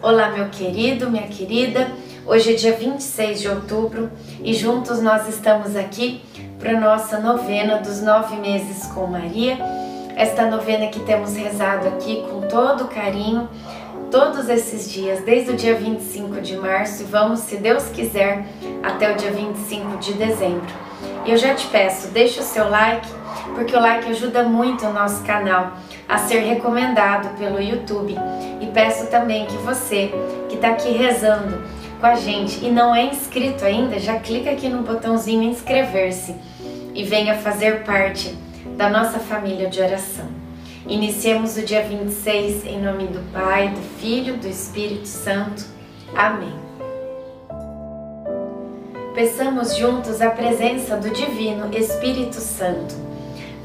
Olá, meu querido, minha querida. Hoje é dia 26 de outubro e juntos nós estamos aqui para nossa novena dos nove meses com Maria. Esta novena que temos rezado aqui com todo carinho todos esses dias, desde o dia 25 de março e vamos, se Deus quiser, até o dia 25 de dezembro. E eu já te peço, deixa o seu like, porque o like ajuda muito o nosso canal a ser recomendado pelo YouTube. E peço também que você que está aqui rezando com a gente e não é inscrito ainda, já clica aqui no botãozinho inscrever-se e venha fazer parte da nossa família de oração. Iniciemos o dia 26 em nome do Pai, do Filho, do Espírito Santo. Amém. Peçamos juntos a presença do Divino Espírito Santo.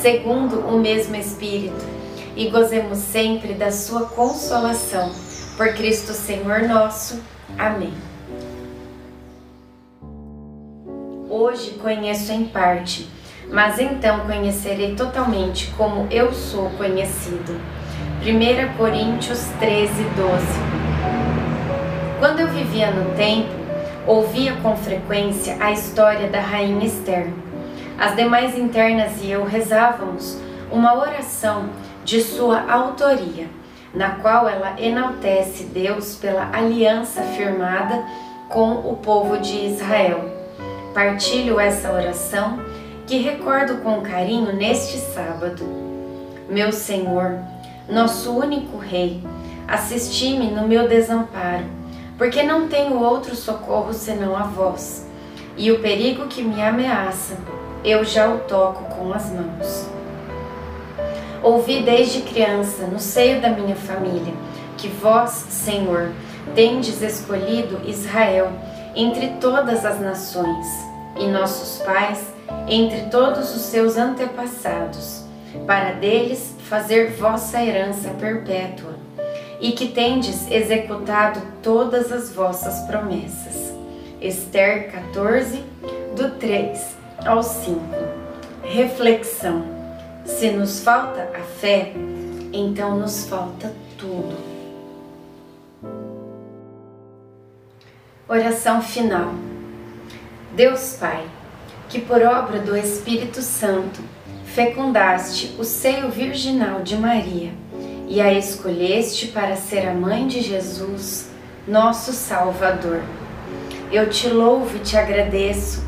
segundo o mesmo Espírito, e gozemos sempre da sua consolação. Por Cristo Senhor nosso. Amém. Hoje conheço em parte, mas então conhecerei totalmente como eu sou conhecido. 1 Coríntios 13, 12 Quando eu vivia no templo, ouvia com frequência a história da rainha Esther. As demais internas e eu rezávamos uma oração de sua autoria na qual ela enaltece Deus pela aliança firmada com o povo de Israel. Partilho essa oração que recordo com carinho neste sábado. Meu Senhor, nosso único Rei, assisti-me no meu desamparo, porque não tenho outro socorro senão a vós, e o perigo que me ameaça, eu já o toco com as mãos. Ouvi desde criança, no seio da minha família, que vós, Senhor, tendes escolhido Israel entre todas as nações, e nossos pais entre todos os seus antepassados, para deles fazer vossa herança perpétua, e que tendes executado todas as vossas promessas. Esther 14, do 3 ao 5. Reflexão se nos falta a fé, então nos falta tudo. Oração final. Deus Pai, que por obra do Espírito Santo fecundaste o seio virginal de Maria e a escolheste para ser a mãe de Jesus, nosso Salvador. Eu te louvo e te agradeço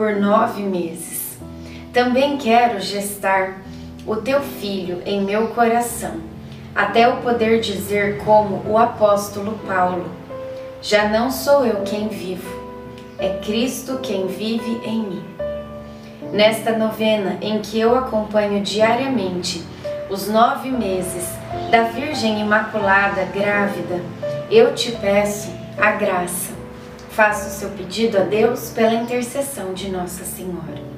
por nove meses. Também quero gestar o teu filho em meu coração, até eu poder dizer como o apóstolo Paulo: Já não sou eu quem vivo, é Cristo quem vive em mim. Nesta novena em que eu acompanho diariamente os nove meses da Virgem Imaculada grávida, eu te peço a graça. Faça o seu pedido a Deus pela intercessão de Nossa Senhora.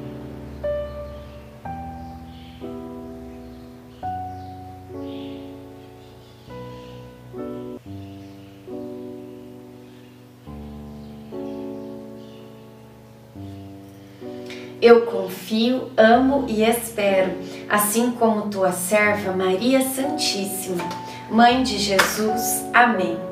Eu confio, amo e espero, assim como tua serva Maria Santíssima, Mãe de Jesus. Amém.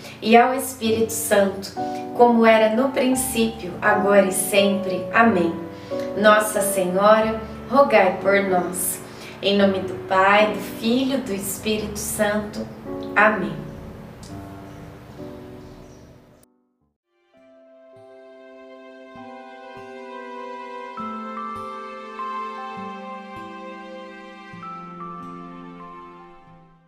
e ao Espírito Santo, como era no princípio, agora e sempre. Amém. Nossa Senhora, rogai por nós. Em nome do Pai, do Filho do Espírito Santo. Amém.